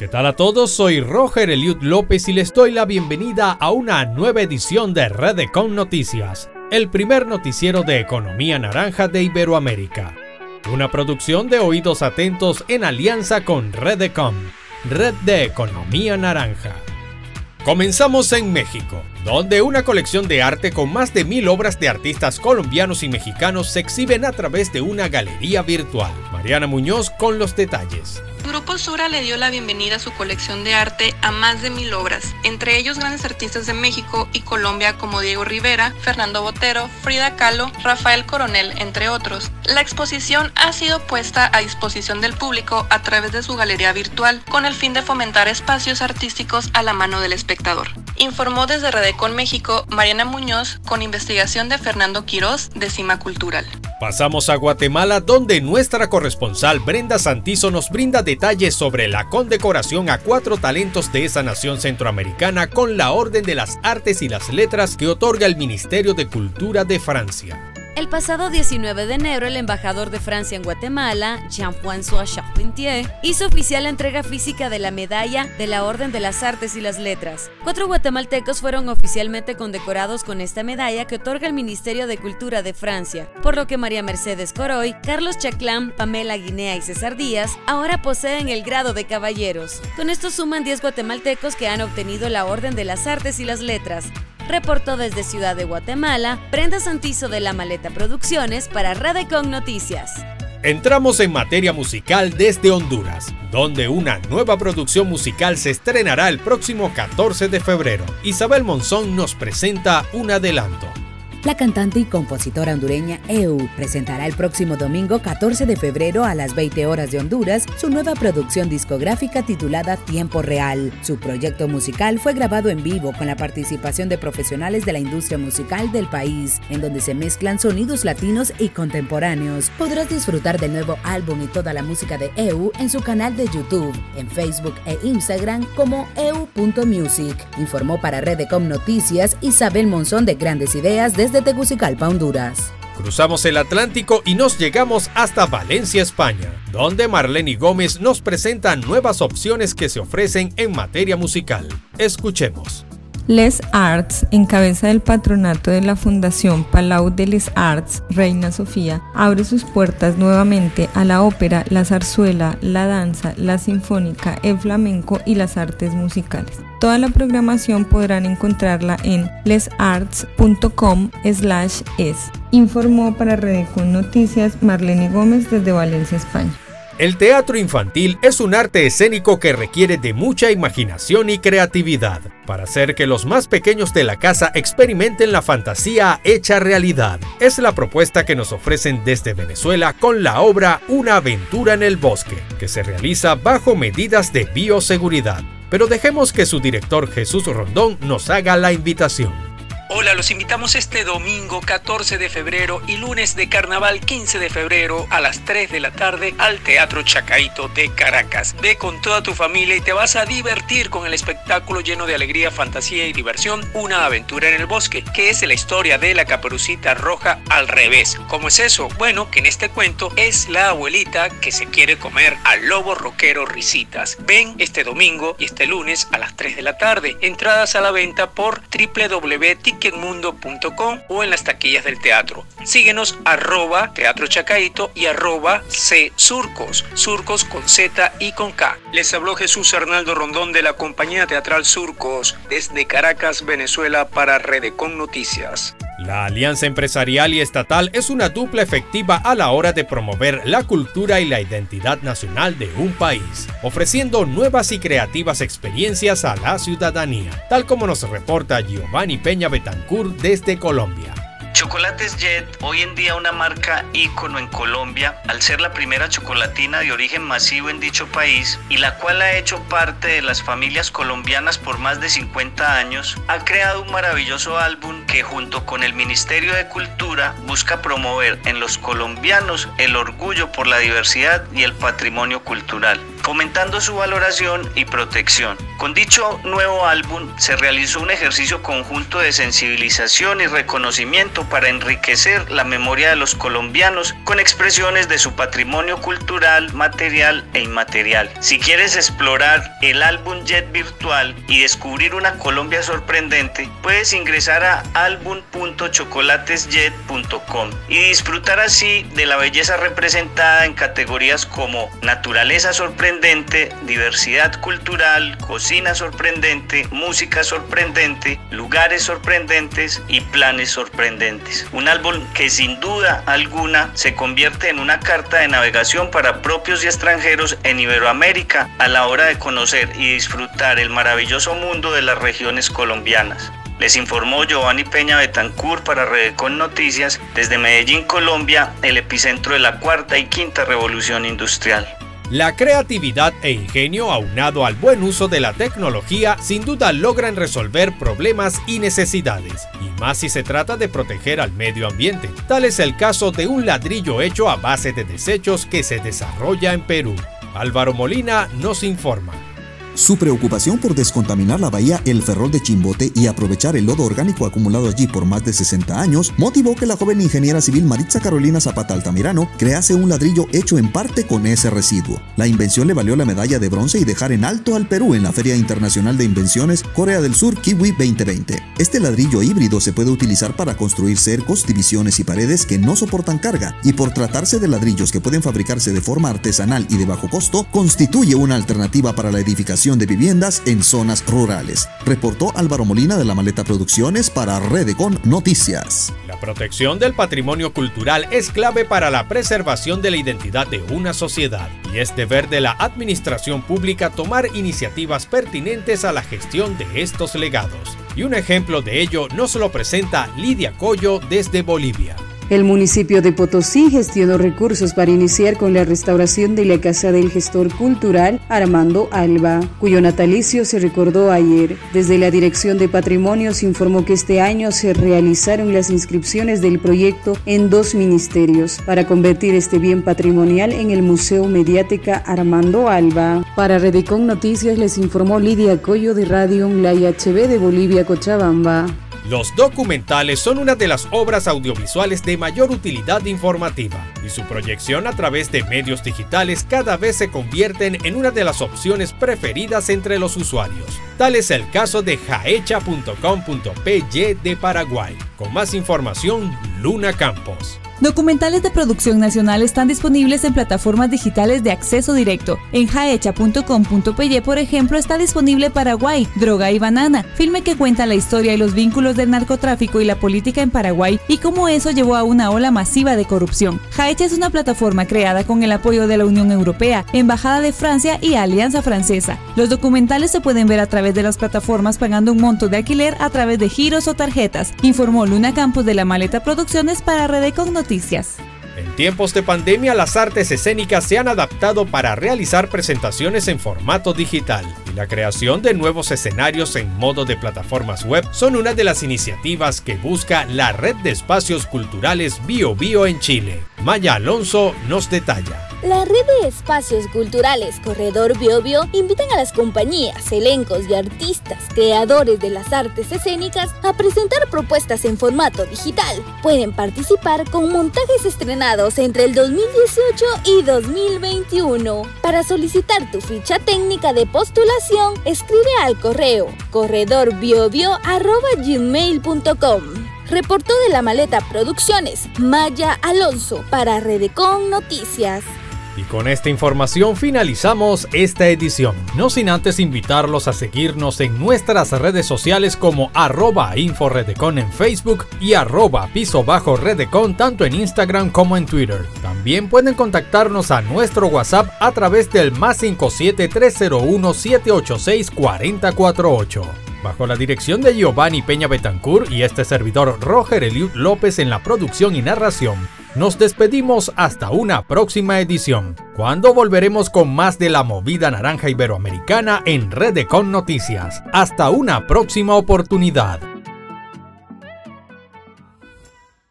¿Qué tal a todos? Soy Roger Eliud López y les doy la bienvenida a una nueva edición de Redecon Noticias, el primer noticiero de economía naranja de Iberoamérica. Una producción de oídos atentos en alianza con Redecon, Red de Economía Naranja. Comenzamos en México, donde una colección de arte con más de mil obras de artistas colombianos y mexicanos se exhiben a través de una galería virtual. Mariana Muñoz con los detalles. Grupo Sura le dio la bienvenida a su colección de arte a más de mil obras, entre ellos grandes artistas de México y Colombia como Diego Rivera, Fernando Botero, Frida Kahlo, Rafael Coronel, entre otros. La exposición ha sido puesta a disposición del público a través de su galería virtual con el fin de fomentar espacios artísticos a la mano del espectador. Informó desde Redecon México Mariana Muñoz con investigación de Fernando Quirós de Cima Cultural. Pasamos a Guatemala donde nuestra corresponsal Brenda Santizo nos brinda detalles sobre la condecoración a cuatro talentos de esa nación centroamericana con la Orden de las Artes y las Letras que otorga el Ministerio de Cultura de Francia. El pasado 19 de enero, el embajador de Francia en Guatemala, Jean-François Charpentier, hizo oficial la entrega física de la medalla de la Orden de las Artes y las Letras. Cuatro guatemaltecos fueron oficialmente condecorados con esta medalla que otorga el Ministerio de Cultura de Francia, por lo que María Mercedes Coroy, Carlos Chaclán, Pamela Guinea y César Díaz ahora poseen el grado de caballeros. Con esto suman 10 guatemaltecos que han obtenido la Orden de las Artes y las Letras, reportó desde Ciudad de Guatemala Brenda Santizo de La Maleta Producciones para Radecon Noticias. Entramos en materia musical desde Honduras, donde una nueva producción musical se estrenará el próximo 14 de febrero. Isabel Monzón nos presenta un adelanto. La cantante y compositora hondureña EU presentará el próximo domingo 14 de febrero a las 20 horas de Honduras su nueva producción discográfica titulada Tiempo Real. Su proyecto musical fue grabado en vivo con la participación de profesionales de la industria musical del país, en donde se mezclan sonidos latinos y contemporáneos. Podrás disfrutar del nuevo álbum y toda la música de EU en su canal de YouTube, en Facebook e Instagram como eu.music. Informó para Redecom Noticias Isabel Monzón de Grandes Ideas desde de Tegucigalpa, Honduras. Cruzamos el Atlántico y nos llegamos hasta Valencia, España, donde Marlene Gómez nos presenta nuevas opciones que se ofrecen en materia musical. Escuchemos. Les Arts, en cabeza del patronato de la Fundación Palau de Les Arts, Reina Sofía, abre sus puertas nuevamente a la ópera, la zarzuela, la danza, la sinfónica, el flamenco y las artes musicales. Toda la programación podrán encontrarla en lesarts.com es. Informó para Redecon Noticias Marlene Gómez desde Valencia, España. El teatro infantil es un arte escénico que requiere de mucha imaginación y creatividad para hacer que los más pequeños de la casa experimenten la fantasía hecha realidad. Es la propuesta que nos ofrecen desde Venezuela con la obra Una aventura en el bosque, que se realiza bajo medidas de bioseguridad. Pero dejemos que su director Jesús Rondón nos haga la invitación. Hola, los invitamos este domingo 14 de febrero y lunes de carnaval 15 de febrero a las 3 de la tarde al Teatro Chacaito de Caracas. Ve con toda tu familia y te vas a divertir con el espectáculo lleno de alegría, fantasía y diversión, Una aventura en el bosque, que es la historia de la caperucita roja al revés. ¿Cómo es eso? Bueno, que en este cuento es la abuelita que se quiere comer al lobo roquero Risitas. Ven este domingo y este lunes a las 3 de la tarde. Entradas a la venta por www ticketmundo.com o en las taquillas del teatro. Síguenos arroba Teatro Chacaito y arroba C Surcos, Surcos con Z y con K. Les habló Jesús Arnaldo Rondón de la compañía teatral Surcos desde Caracas, Venezuela para Redecon Noticias. La alianza empresarial y estatal es una dupla efectiva a la hora de promover la cultura y la identidad nacional de un país, ofreciendo nuevas y creativas experiencias a la ciudadanía, tal como nos reporta Giovanni Peña Betancourt desde Colombia. Chocolates Jet, hoy en día una marca ícono en Colombia, al ser la primera chocolatina de origen masivo en dicho país y la cual ha hecho parte de las familias colombianas por más de 50 años, ha creado un maravilloso álbum que junto con el Ministerio de Cultura busca promover en los colombianos el orgullo por la diversidad y el patrimonio cultural. Fomentando su valoración y protección. Con dicho nuevo álbum se realizó un ejercicio conjunto de sensibilización y reconocimiento para enriquecer la memoria de los colombianos con expresiones de su patrimonio cultural, material e inmaterial. Si quieres explorar el álbum Jet virtual y descubrir una Colombia sorprendente, puedes ingresar a album.chocolatesjet.com y disfrutar así de la belleza representada en categorías como naturaleza sorprendente, diversidad cultural, cocina sorprendente, música sorprendente, lugares sorprendentes y planes sorprendentes. Un álbum que sin duda alguna se convierte en una carta de navegación para propios y extranjeros en Iberoamérica a la hora de conocer y disfrutar el maravilloso mundo de las regiones colombianas. Les informó Giovanni Peña Betancur para Redecon Noticias desde Medellín, Colombia, el epicentro de la cuarta y quinta revolución industrial. La creatividad e ingenio aunado al buen uso de la tecnología sin duda logran resolver problemas y necesidades, y más si se trata de proteger al medio ambiente. Tal es el caso de un ladrillo hecho a base de desechos que se desarrolla en Perú. Álvaro Molina nos informa. Su preocupación por descontaminar la bahía El Ferrol de Chimbote y aprovechar el lodo orgánico acumulado allí por más de 60 años motivó que la joven ingeniera civil Maritza Carolina Zapata Altamirano crease un ladrillo hecho en parte con ese residuo. La invención le valió la medalla de bronce y dejar en alto al Perú en la Feria Internacional de Invenciones Corea del Sur Kiwi 2020. Este ladrillo híbrido se puede utilizar para construir cercos, divisiones y paredes que no soportan carga y por tratarse de ladrillos que pueden fabricarse de forma artesanal y de bajo costo, constituye una alternativa para la edificación de viviendas en zonas rurales. Reportó Álvaro Molina de la Maleta Producciones para Redecon Noticias. La protección del patrimonio cultural es clave para la preservación de la identidad de una sociedad y es deber de la administración pública tomar iniciativas pertinentes a la gestión de estos legados. Y un ejemplo de ello nos lo presenta Lidia Coyo desde Bolivia. El municipio de Potosí gestionó recursos para iniciar con la restauración de la casa del gestor cultural Armando Alba, cuyo natalicio se recordó ayer. Desde la Dirección de Patrimonio se informó que este año se realizaron las inscripciones del proyecto en dos ministerios para convertir este bien patrimonial en el Museo Mediática Armando Alba. Para Redecon Noticias les informó Lidia Coyo de Radio La IHB de Bolivia, Cochabamba. Los documentales son una de las obras audiovisuales de mayor utilidad informativa y su proyección a través de medios digitales cada vez se convierten en una de las opciones preferidas entre los usuarios. Tal es el caso de jaecha.com.py de Paraguay. Con más información, Luna Campos. Documentales de producción nacional están disponibles en plataformas digitales de acceso directo. En jaecha.com.py, por ejemplo, está disponible Paraguay, Droga y Banana, filme que cuenta la historia y los vínculos del narcotráfico y la política en Paraguay y cómo eso llevó a una ola masiva de corrupción. Jaecha es una plataforma creada con el apoyo de la Unión Europea, Embajada de Francia y Alianza Francesa. Los documentales se pueden ver a través de las plataformas pagando un monto de alquiler a través de giros o tarjetas, informó Luna Campos de la Maleta Producciones para Redecon Noticias. En tiempos de pandemia, las artes escénicas se han adaptado para realizar presentaciones en formato digital y la creación de nuevos escenarios en modo de plataformas web son una de las iniciativas que busca la Red de Espacios Culturales Bio Bio en Chile. Maya Alonso nos detalla. La red de espacios culturales Corredor Biobio invitan a las compañías, elencos y artistas creadores de las artes escénicas a presentar propuestas en formato digital. Pueden participar con montajes estrenados entre el 2018 y 2021. Para solicitar tu ficha técnica de postulación, escribe al correo corredorbiobio.gmail.com. Reportó de la maleta Producciones Maya Alonso para Redecon Noticias. Y con esta información finalizamos esta edición, no sin antes invitarlos a seguirnos en nuestras redes sociales como arroba inforedecon en Facebook y arroba piso bajo redecon tanto en Instagram como en Twitter. También pueden contactarnos a nuestro WhatsApp a través del más 57 301 786 4048 bajo la dirección de Giovanni Peña Betancourt y este servidor Roger Eliud López en la producción y narración. Nos despedimos hasta una próxima edición, cuando volveremos con más de la movida naranja iberoamericana en Redecon Noticias. Hasta una próxima oportunidad.